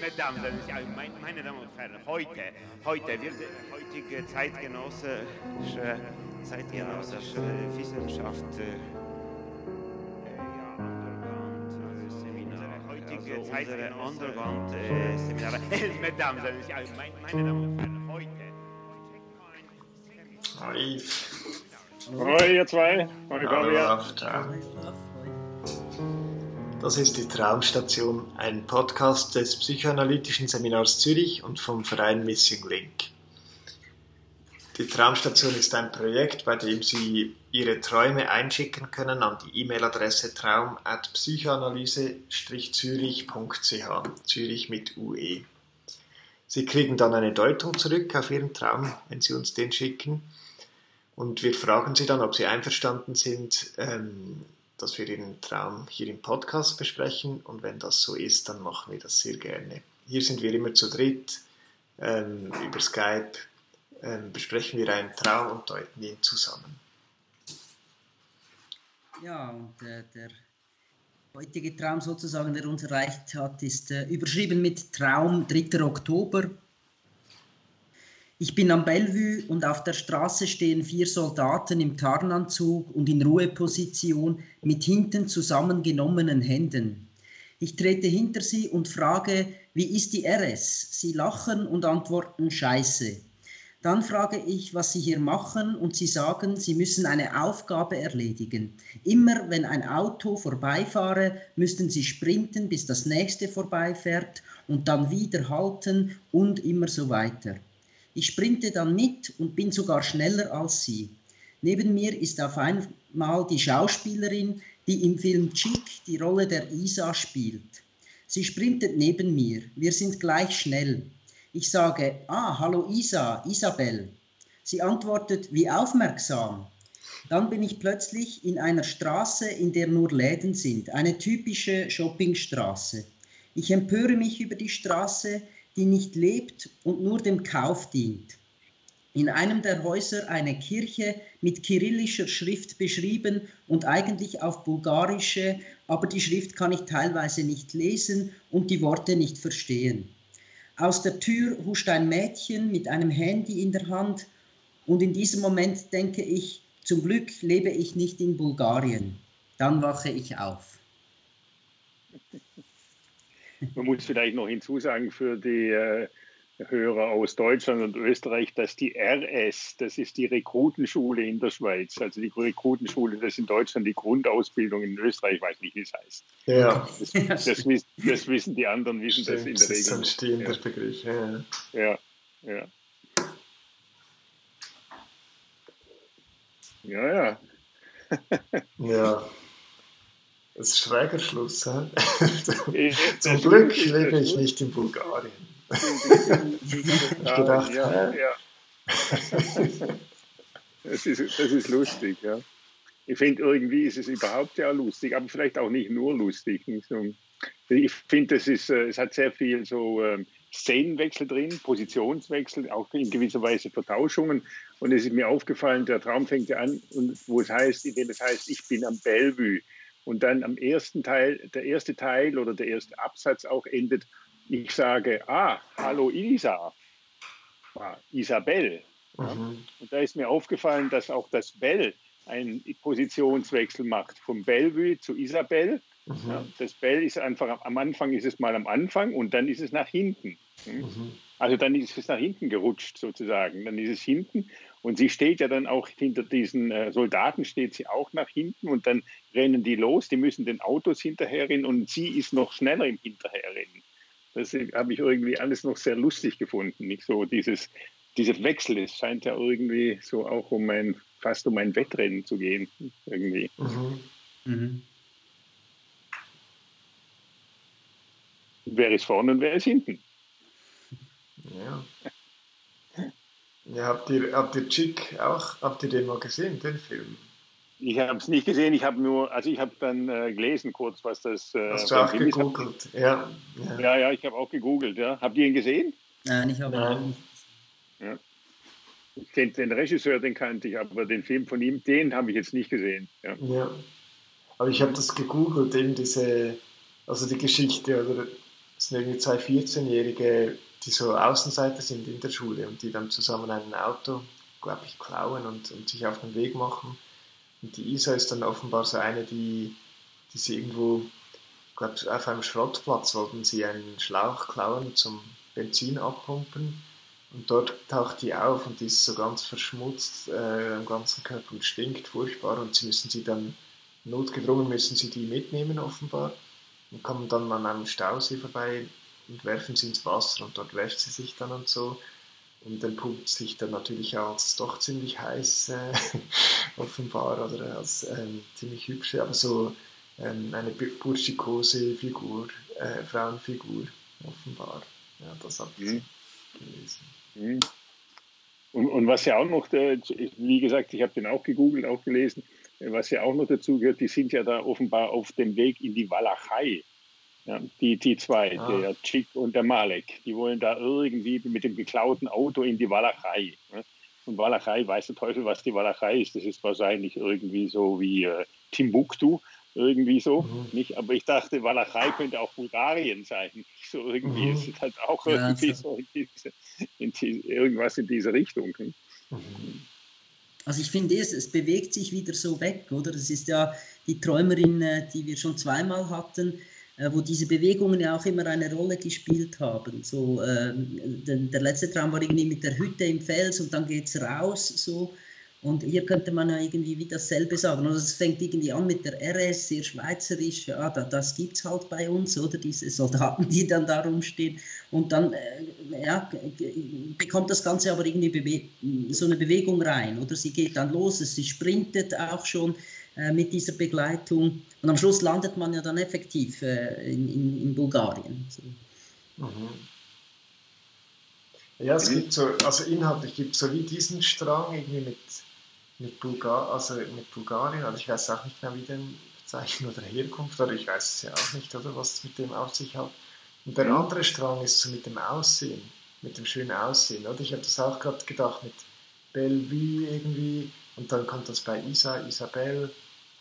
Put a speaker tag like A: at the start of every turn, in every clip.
A: Mesdames, meine, meine Damen und Herren, heute, heute wird heutige zeitgenössische, zeitgenössische Wissenschaft äh, heutige Zeit Underground-Seminare. Mesdames, meine, meine Damen und Herren, heute.
B: Hi.
C: Hoi, ihr zwei. Hoi,
B: Fabian. Das ist die Traumstation, ein Podcast des Psychoanalytischen Seminars Zürich und vom Verein Missing Link. Die Traumstation ist ein Projekt, bei dem Sie Ihre Träume einschicken können an die E-Mail-Adresse traum.psychoanalyse-zürich.ch, Zürich mit UE. Sie kriegen dann eine Deutung zurück auf Ihren Traum, wenn Sie uns den schicken. Und wir fragen Sie dann, ob Sie einverstanden sind, ähm, dass wir Ihren Traum hier im Podcast besprechen. Und wenn das so ist, dann machen wir das sehr gerne. Hier sind wir immer zu dritt. Ähm, über Skype ähm, besprechen wir einen Traum und deuten ihn zusammen.
D: Ja, und äh, der heutige Traum sozusagen, der uns erreicht hat, ist äh, überschrieben mit Traum 3. Oktober. Ich bin am Bellevue und auf der Straße stehen vier Soldaten im Tarnanzug und in Ruheposition mit hinten zusammengenommenen Händen. Ich trete hinter sie und frage, wie ist die RS? Sie lachen und antworten Scheiße. Dann frage ich, was sie hier machen und sie sagen, sie müssen eine Aufgabe erledigen. Immer wenn ein Auto vorbeifahre, müssten sie sprinten, bis das nächste vorbeifährt und dann wieder halten und immer so weiter. Ich sprinte dann mit und bin sogar schneller als sie. Neben mir ist auf einmal die Schauspielerin, die im Film Chick die Rolle der Isa spielt. Sie sprintet neben mir. Wir sind gleich schnell. Ich sage, ah, hallo Isa, Isabel. Sie antwortet, wie aufmerksam. Dann bin ich plötzlich in einer Straße, in der nur Läden sind, eine typische Shoppingstraße. Ich empöre mich über die Straße, die nicht lebt und nur dem Kauf dient. In einem der Häuser eine Kirche mit kyrillischer Schrift beschrieben und eigentlich auf bulgarische, aber die Schrift kann ich teilweise nicht lesen und die Worte nicht verstehen. Aus der Tür huscht ein Mädchen mit einem Handy in der Hand und in diesem Moment denke ich, zum Glück lebe ich nicht in Bulgarien. Dann wache ich auf.
C: Man muss vielleicht noch hinzusagen für die äh, Hörer aus Deutschland und Österreich, dass die RS, das ist die Rekrutenschule in der Schweiz. Also die Rekrutenschule, das ist in Deutschland die Grundausbildung, in Österreich weiß nicht, wie es heißt.
B: Ja.
C: Das, das, das, wissen die anderen, wissen
B: Stimmt,
C: das in der
B: das ist
C: Regel.
B: ein stehender ja. Begriff. Ja,
C: ja. Ja, ja. ja.
B: ja. Das ist schräger Schluss. Zum Glück lebe ich nicht in Bulgarien. ich gedacht,
C: ja, ja. Das, ist, das ist lustig, ja. Ich finde, irgendwie ist es überhaupt ja lustig, aber vielleicht auch nicht nur lustig. Ich finde, es, es hat sehr viel so ähm, Szenenwechsel drin, Positionswechsel, auch in gewisser Weise Vertauschungen. Und es ist mir aufgefallen, der Traum fängt ja an, wo es heißt, indem es heißt, ich bin am Bellevue. Und dann am ersten Teil, der erste Teil oder der erste Absatz auch endet, ich sage, ah, hallo Isa, ah, Isabel. Mhm. Und da ist mir aufgefallen, dass auch das Bell einen Positionswechsel macht, vom Bellevue zu Isabel. Mhm. Ja, das Bell ist einfach, am Anfang ist es mal am Anfang und dann ist es nach hinten. Hm? Mhm. Also dann ist es nach hinten gerutscht sozusagen. Dann ist es hinten und sie steht ja dann auch hinter diesen äh, Soldaten, steht sie auch nach hinten und dann rennen die los, die müssen den Autos hinterherrennen und sie ist noch schneller im Hinterherrennen. Das habe ich irgendwie alles noch sehr lustig gefunden. Nicht so dieses, dieser Wechsel, es scheint ja irgendwie so auch um ein, fast um ein Wettrennen zu gehen. Irgendwie. Mhm. Mhm. Wer ist vorne und wer ist hinten?
B: Ja. Ja habt, ihr, habt ihr Chick auch, habt ihr den mal gesehen, den Film?
C: Ich habe es nicht gesehen, ich habe nur, also ich habe dann äh, gelesen kurz, was das.
B: Äh, Hast du auch gegoogelt? Ja,
C: ja. Ja, ja, ich habe auch gegoogelt, ja. Habt ihr ihn gesehen?
D: Nein, ich habe ihn nicht.
C: Ja. Ich kennt den Regisseur, den kannte ich, aber den Film von ihm, den habe ich jetzt nicht gesehen. Ja.
B: ja. Aber ich habe das gegoogelt, eben diese, also die Geschichte, oder es sind irgendwie zwei 14-Jährige, die so Außenseiter sind in der Schule und die dann zusammen ein Auto, glaube ich, klauen und, und sich auf den Weg machen. Und die Isa ist dann offenbar so eine, die, die sie irgendwo, ich glaube, auf einem Schrottplatz wollten sie einen Schlauch klauen zum Benzin abpumpen. Und dort taucht die auf und die ist so ganz verschmutzt äh, am ganzen Körper und stinkt furchtbar. Und sie müssen sie dann, notgedrungen müssen sie die mitnehmen offenbar. Und kommen dann an einem Stausee vorbei und werfen sie ins Wasser und dort wäscht sie sich dann und so. Und dann pumpt sich dann natürlich als doch ziemlich heiß, äh, offenbar, oder als ähm, ziemlich hübsche, aber so ähm, eine burschikose Figur, äh, Frauenfigur, offenbar. Ja, das habe ich mhm. gelesen.
C: Mhm. Und, und, was ja auch noch, äh, wie gesagt, ich habe den auch gegoogelt, auch gelesen, was ja auch noch dazu gehört, die sind ja da offenbar auf dem Weg in die Walachei. Ja, die, die zwei, ah. der Chick und der Malek, die wollen da irgendwie mit dem geklauten Auto in die Walachei. Ne? Und Walachei, weiß der Teufel, was die Walachei ist. Das ist wahrscheinlich irgendwie so wie äh, Timbuktu, irgendwie so. Mhm. Nicht? Aber ich dachte, Walachei könnte auch Bulgarien sein. So irgendwie mhm. ist es halt auch ja, irgendwie so, so in diese, in die, irgendwas in diese Richtung.
D: Ne? Mhm. Also ich finde es, es bewegt sich wieder so weg, oder? Das ist ja die Träumerin, äh, die wir schon zweimal hatten, wo diese Bewegungen ja auch immer eine Rolle gespielt haben. So, ähm, der, letzte Traum war irgendwie mit der Hütte im Fels und dann geht es raus. So. Und hier könnte man ja irgendwie wie dasselbe sagen. Also es fängt irgendwie an mit der RS, sehr schweizerisch, ja, da, das gibt es halt bei uns, oder diese Soldaten, die dann da rumstehen. Und dann äh, ja, bekommt das Ganze aber irgendwie so eine Bewegung rein, oder sie geht dann los, sie sprintet auch schon äh, mit dieser Begleitung. Und am Schluss landet man ja dann effektiv äh, in, in, in, Bulgarien. So. Mhm.
B: Ja, es gibt so, also inhaltlich gibt es so wie diesen Strang irgendwie mit, mit, Bulgar, also mit Bulgarien, also ich weiß auch nicht mehr, wie den Zeichen oder Herkunft, oder ich weiß es ja auch nicht, oder was mit dem auf sich hat. Und der andere Strang ist so mit dem Aussehen, mit dem schönen Aussehen, oder? Ich habe das auch gerade gedacht mit Bellevue irgendwie, und dann kommt das bei Isa, Isabel,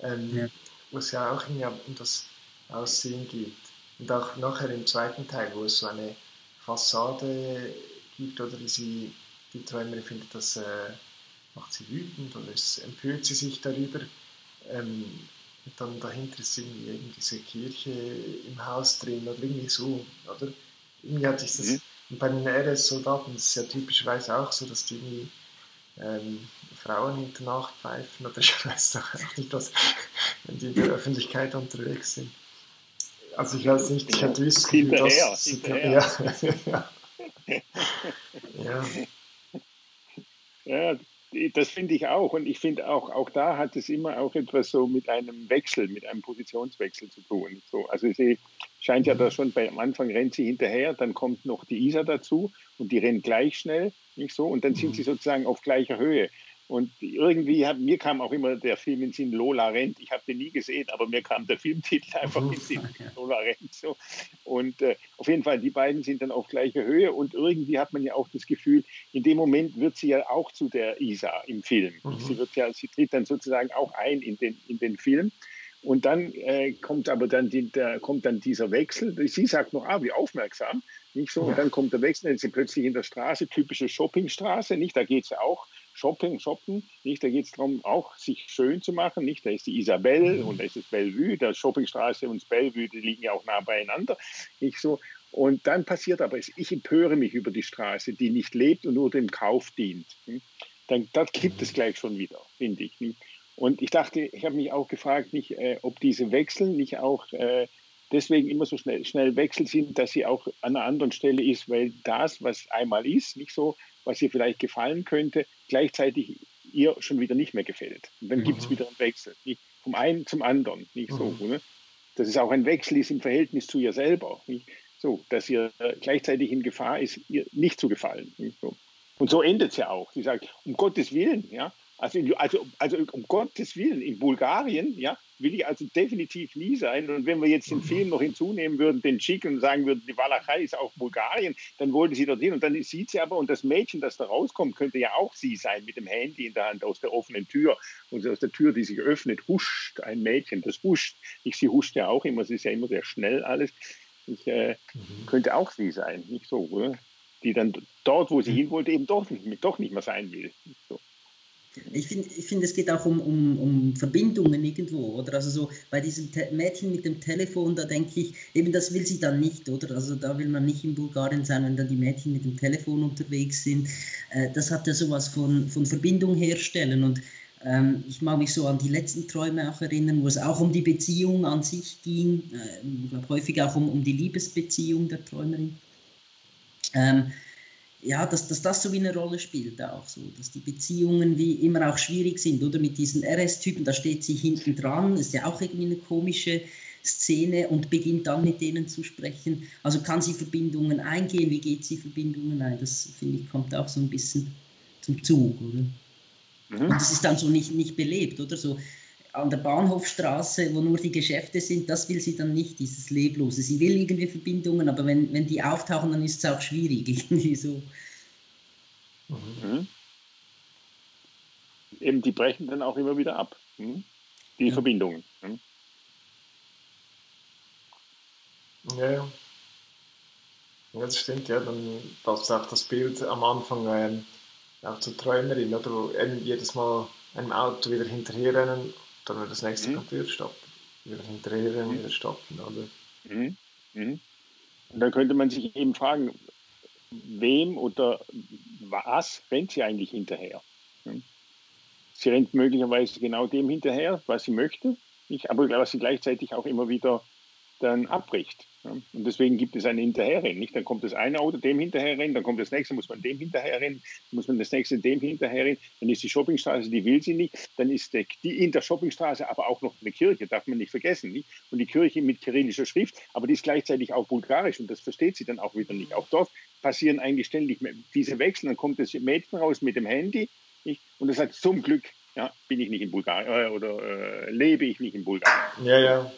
B: ähm, ja. wo es ja auch um das Aussehen geht. Und auch nachher im zweiten Teil, wo es so eine Fassade gibt oder sie, die Träumerin findet das, äh, macht sie wütend oder es empört sie sich darüber. Ähm, und dann dahinter ist irgendwie, irgendwie diese Kirche im Haus drin oder irgendwie so, oder? Irgendwie hatte ich das, mhm. und bei den RS-Soldaten ist es ja typischerweise auch so, dass die irgendwie ähm, Frauen in der Nacht pfeifen oder ich weiß doch auch nicht, was, wenn die in der Öffentlichkeit unterwegs sind. Also ich weiß nicht, ich hatte das Gefühl, dass... Hinterher. Ja,
C: ja. ja. das finde ich auch. Und ich finde auch, auch da hat es immer auch etwas so mit einem Wechsel, mit einem Positionswechsel zu tun. So, also sie scheint ja da schon bei, am Anfang rennt sie hinterher, dann kommt noch die Isa dazu und die rennt gleich schnell, nicht so? Und dann sind sie sozusagen auf gleicher Höhe. Und irgendwie hat, mir kam auch immer der Film in Sinn Lola rennt. Ich habe den nie gesehen, aber mir kam der Filmtitel einfach in Sinn Lola rennt. So. Und äh, auf jeden Fall, die beiden sind dann auf gleicher Höhe. Und irgendwie hat man ja auch das Gefühl, in dem Moment wird sie ja auch zu der Isa im Film. Mhm. Sie wird ja, sie tritt dann sozusagen auch ein in den, in den Film. Und dann äh, kommt aber dann, die, der, kommt dann dieser Wechsel. Sie sagt noch, ah, wie aufmerksam. Nicht so? Und dann kommt der Wechsel, dann ist sie plötzlich in der Straße, typische Shoppingstraße, nicht? Da geht es ja auch Shopping, Shoppen, nicht? Da geht es darum, auch sich schön zu machen, nicht? Da ist die Isabelle mhm. und da ist das Bellevue, der Shoppingstraße und das Bellevue, die liegen ja auch nah beieinander, nicht so? Und dann passiert aber, ich empöre mich über die Straße, die nicht lebt und nur dem Kauf dient. Hm? Dann das kippt es gleich schon wieder, finde ich. Nicht? Und ich dachte, ich habe mich auch gefragt, nicht, äh, ob diese Wechsel nicht auch äh, deswegen immer so schnell, schnell Wechsel sind, dass sie auch an einer anderen Stelle ist, weil das, was einmal ist, nicht so, was ihr vielleicht gefallen könnte, gleichzeitig ihr schon wieder nicht mehr gefällt. Und dann mhm. gibt es wieder einen Wechsel. Nicht vom einen zum anderen. Nicht mhm. so. Ne? Dass es auch ein Wechsel ist im Verhältnis zu ihr selber. Nicht? So, dass ihr gleichzeitig in Gefahr ist, ihr nicht zu gefallen. Nicht so. Und so endet es ja auch. Sie sagt, um Gottes Willen, ja, also, also, also um Gottes Willen, in Bulgarien, ja, will ich also definitiv nie sein. Und wenn wir jetzt den Film noch hinzunehmen würden, den Chick und sagen würden, die Walachei ist auch Bulgarien, dann wollte sie dorthin. Und dann sieht sie aber, und das Mädchen, das da rauskommt, könnte ja auch sie sein, mit dem Handy in der Hand aus der offenen Tür. Und aus der Tür, die sich öffnet, huscht ein Mädchen, das huscht. Ich, sie huscht ja auch immer, sie ist ja immer sehr schnell alles. Ich, äh, mhm. Könnte auch sie sein, nicht so, oder? Die dann dort, wo sie mhm. hin wollte, eben doch nicht, doch nicht mehr sein will. So.
D: Ich finde, ich find, es geht auch um, um, um Verbindungen irgendwo, oder? Also so bei diesem Te Mädchen mit dem Telefon, da denke ich, eben das will sie dann nicht, oder? Also da will man nicht in Bulgarien sein, wenn dann die Mädchen mit dem Telefon unterwegs sind. Äh, das hat ja sowas von, von Verbindung herstellen und ähm, ich mag mich so an die letzten Träume auch erinnern, wo es auch um die Beziehung an sich ging, äh, häufig auch um, um die Liebesbeziehung der Träumerin. Ähm, ja, dass, dass das so wie eine Rolle spielt auch so, dass die Beziehungen wie immer auch schwierig sind, oder mit diesen RS-Typen, da steht sie hinten dran, ist ja auch irgendwie eine komische Szene und beginnt dann mit denen zu sprechen. Also kann sie Verbindungen eingehen, wie geht sie Verbindungen ein? Das finde ich kommt auch so ein bisschen zum Zug, oder? Mhm. Und das ist dann so nicht, nicht belebt, oder so an der Bahnhofstraße, wo nur die Geschäfte sind, das will sie dann nicht, dieses Leblose. Sie will irgendwie Verbindungen, aber wenn, wenn die auftauchen, dann ist es auch schwierig, irgendwie so.
C: Mhm. Eben, die brechen dann auch immer wieder ab, mhm. die ja. Verbindungen. Mhm.
B: Ja, ja. Ja, das stimmt, ja. Dann passt auch das Bild am Anfang ähm, auch zur Träumerin, oder? Eben jedes Mal einem Auto wieder hinterherrennen dann wird das nächste mhm. Tür stoppen. Wieder hinterher mhm. wieder stoppen, oder?
C: Mhm. Mhm. Und dann könnte man sich eben fragen, wem oder was rennt sie eigentlich hinterher? Hm? Sie rennt möglicherweise genau dem hinterher, was sie möchte, aber was sie gleichzeitig auch immer wieder dann abbricht. Und deswegen gibt es ein Hinterherrennen. Nicht? Dann kommt das eine Auto dem hinterherrennen, dann kommt das nächste, muss man dem hinterherrennen, dann muss man das nächste dem hinterherrennen. Dann ist die Shoppingstraße, die will sie nicht. Dann ist die, in der Shoppingstraße aber auch noch eine Kirche, darf man nicht vergessen. Nicht? Und die Kirche mit kyrillischer Schrift, aber die ist gleichzeitig auch bulgarisch und das versteht sie dann auch wieder nicht. Auch dort passieren eigentlich ständig diese Wechsel. Dann kommt das Mädchen raus mit dem Handy nicht? und das sagt zum Glück, ja, bin ich nicht in Bulgarien äh, oder äh, lebe ich nicht in Bulgarien.
B: Ja, ja.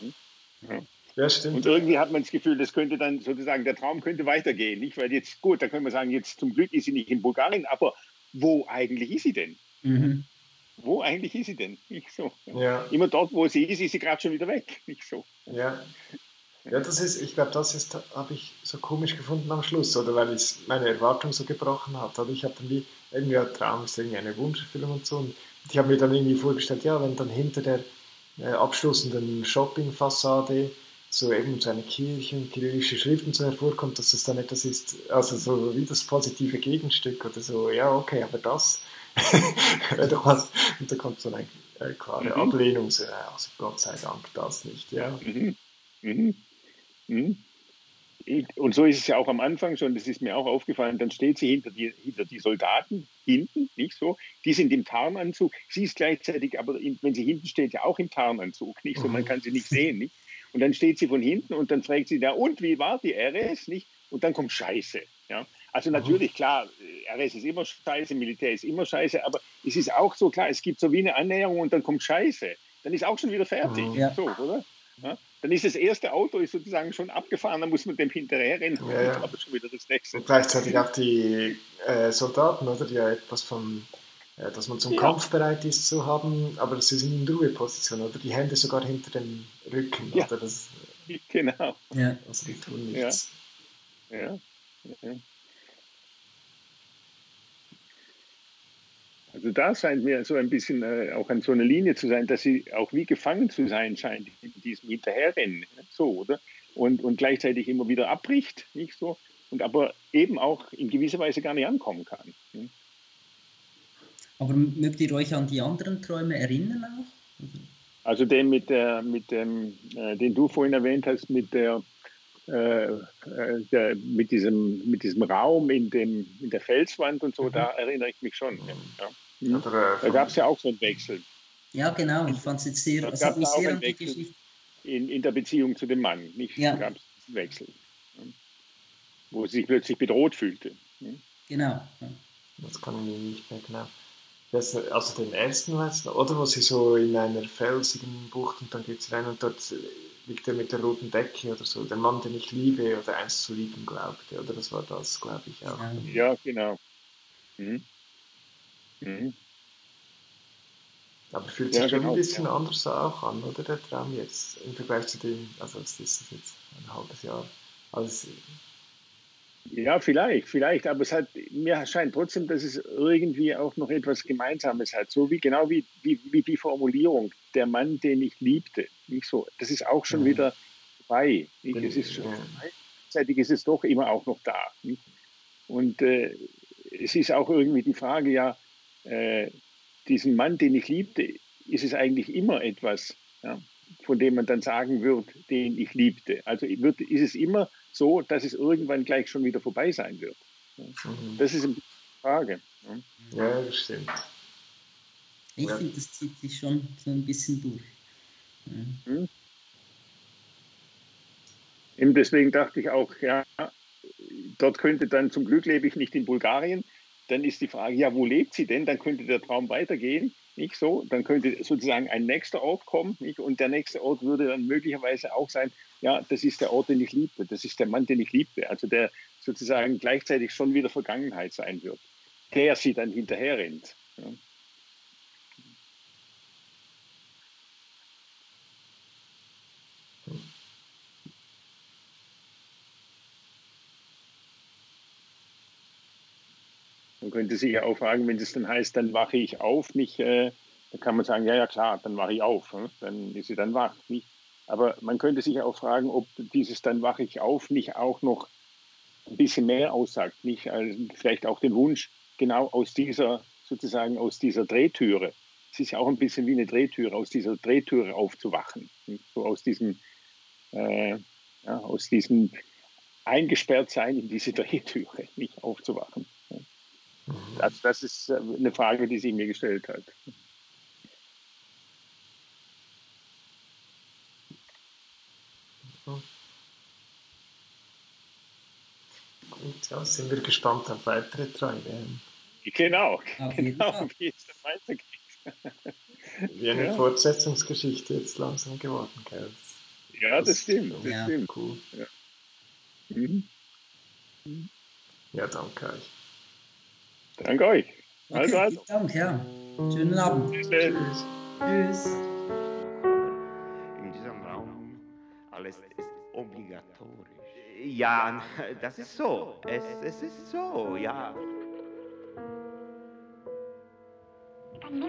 B: ja.
C: Ja, stimmt. Und irgendwie hat man das Gefühl, das könnte dann sozusagen, der Traum könnte weitergehen. Nicht? Weil jetzt, gut, da können wir sagen, jetzt zum Glück ist sie nicht in Bulgarien, aber wo eigentlich ist sie denn? Mhm. Wo eigentlich ist sie denn? Nicht so. Ja. Immer dort, wo sie ist, ist sie gerade schon wieder weg. Nicht so.
B: Ja. Ja, das ist, ich glaube, das ist, habe ich so komisch gefunden am Schluss, oder weil es meine Erwartung so gebrochen hat. Aber ich habe dann wie, irgendwie ein Traum ist irgendwie eine Wunscherfüllung und so. Und ich habe mir dann irgendwie vorgestellt, ja, wenn dann hinter der äh, abschließenden Shoppingfassade so eben so eine Kirche und kyrillische Schriften so hervorkommt, dass es dann etwas ist, also so wie das positive Gegenstück oder so, ja, okay, aber das wäre doch was. Und da kommt so eine äh, klare mhm. Ablehnung, so, also Gott sei Dank das nicht, ja. Mhm.
C: Mhm. mhm. Und so ist es ja auch am Anfang schon, das ist mir auch aufgefallen, dann steht sie hinter die, hinter die Soldaten, hinten, nicht so, die sind im Tarnanzug, sie ist gleichzeitig, aber wenn sie hinten steht, ja auch im Tarnanzug, nicht so, man mhm. kann sie nicht sehen, nicht? Und dann steht sie von hinten und dann fragt sie, ja, und wie war die RS? Nicht? Und dann kommt Scheiße. Ja? Also natürlich, klar, RS ist immer scheiße, Militär ist immer scheiße, aber es ist auch so klar, es gibt so wie eine Annäherung und dann kommt Scheiße. Dann ist auch schon wieder fertig. Ja. So, oder? Ja? Dann ist das erste Auto ist sozusagen schon abgefahren, dann muss man dem hinterher rennen. Ja, ja. Aber schon wieder das nächste.
B: Und gleichzeitig auch die äh, Soldaten, oder, die ja etwas von äh, dass man zum ja. Kampf bereit ist zu haben, aber sie sind in Ruheposition oder die Hände sogar hinter dem Rücken. Ja. Oder das,
C: genau.
B: Ja. Also die tun nichts.
C: Ja. ja. Also da scheint mir so ein bisschen äh, auch an so einer Linie zu sein, dass sie auch wie gefangen zu sein scheint in diesem Hinterherrennen, so, oder? Und, und gleichzeitig immer wieder abbricht, nicht so? Und aber eben auch in gewisser Weise gar nicht ankommen kann. Hm?
D: Aber mögt ihr euch an die anderen Träume erinnern auch?
C: Also den mit der, mit dem, äh, den du vorhin erwähnt hast, mit der, äh, äh der, mit diesem, mit diesem Raum in dem, in der Felswand und so, mhm. da erinnere ich mich schon. Ja. Mhm. Da gab es ja auch so einen Wechsel.
D: Ja, genau. Ich fand es jetzt sehr,
C: es hat mich sehr an die Geschichte. In, in der Beziehung zu dem Mann, nicht? Ja. Da gab es einen Wechsel. Wo sie sich plötzlich bedroht fühlte.
D: Genau.
B: Das kann ich mir nicht mehr genau Das, also den ersten weißt du, oder wo sie so in einer felsigen Bucht und dann geht sie rein und dort liegt er mit der roten Decke oder so, der Mann, den ich liebe oder einst zu lieben glaubte, oder das war das, glaube ich auch.
C: Ja, genau. Mhm. Mhm.
B: Aber fühlt sich ja, schon genau, ein bisschen ja. anders auch an, oder der Traum jetzt, im Vergleich zu dem, also es ist jetzt ein halbes Jahr. Also
C: ja, vielleicht, vielleicht, aber es hat, mir erscheint trotzdem, dass es irgendwie auch noch etwas Gemeinsames hat. So wie genau wie, wie, wie die Formulierung, der Mann, den ich liebte. Nicht so, das ist auch schon ja. wieder. Nicht? Es ist schon, gleichzeitig ist es doch immer auch noch da. Nicht? Und äh, es ist auch irgendwie die Frage, ja, äh, diesen Mann, den ich liebte, ist es eigentlich immer etwas, ja, von dem man dann sagen wird, den ich liebte. Also wird, ist es immer so, dass es irgendwann gleich schon wieder vorbei sein wird. Mhm. Das ist eine Frage.
B: Ja, das stimmt.
D: Ich ja. finde, das zieht sich schon so ein bisschen durch. Ja. Mhm.
C: Eben deswegen dachte ich auch, ja, dort könnte dann, zum Glück lebe ich nicht in Bulgarien, dann ist die Frage, ja, wo lebt sie denn? Dann könnte der Traum weitergehen, nicht so? Dann könnte sozusagen ein nächster Ort kommen, nicht? Und der nächste Ort würde dann möglicherweise auch sein, ja, das ist der Ort, den ich liebte, das ist der Mann, den ich liebte, also der sozusagen gleichzeitig schon wieder Vergangenheit sein wird, der sie dann hinterher rennt. Ja. Könnte sich ja auch fragen, wenn es dann heißt, dann wache ich auf, nicht, äh, dann kann man sagen, ja, ja klar, dann wache ich auf, ne? dann ist sie dann wach. Nicht? Aber man könnte sich auch fragen, ob dieses dann wache ich auf nicht auch noch ein bisschen mehr aussagt, nicht also vielleicht auch den Wunsch, genau aus dieser, sozusagen aus dieser Drehtüre. Es ist ja auch ein bisschen wie eine Drehtüre, aus dieser Drehtüre aufzuwachen. So aus diesem, äh, ja, aus diesem eingesperrt sein in diese Drehtüre, nicht aufzuwachen. Also das ist äh, eine Frage, die sie mir gestellt hat.
B: Gut, ja, sind wir gespannt auf weitere Träume.
C: Genau, genau, wie es dann weitergeht.
B: Wie eine ja. Fortsetzungsgeschichte jetzt langsam geworden, gell?
C: Ja, das, das stimmt, das
B: ja.
C: stimmt.
B: Cool.
C: Ja. Mhm.
B: ja, danke euch.
C: Danke euch. Also,
D: okay, also. Dank, ja. Schönen Abend.
C: Tschüss. Tschüss.
D: Tschüss.
A: In diesem Raum alles ist obligatorisch. Ja, das ist so. Es, es ist so, ja. Dann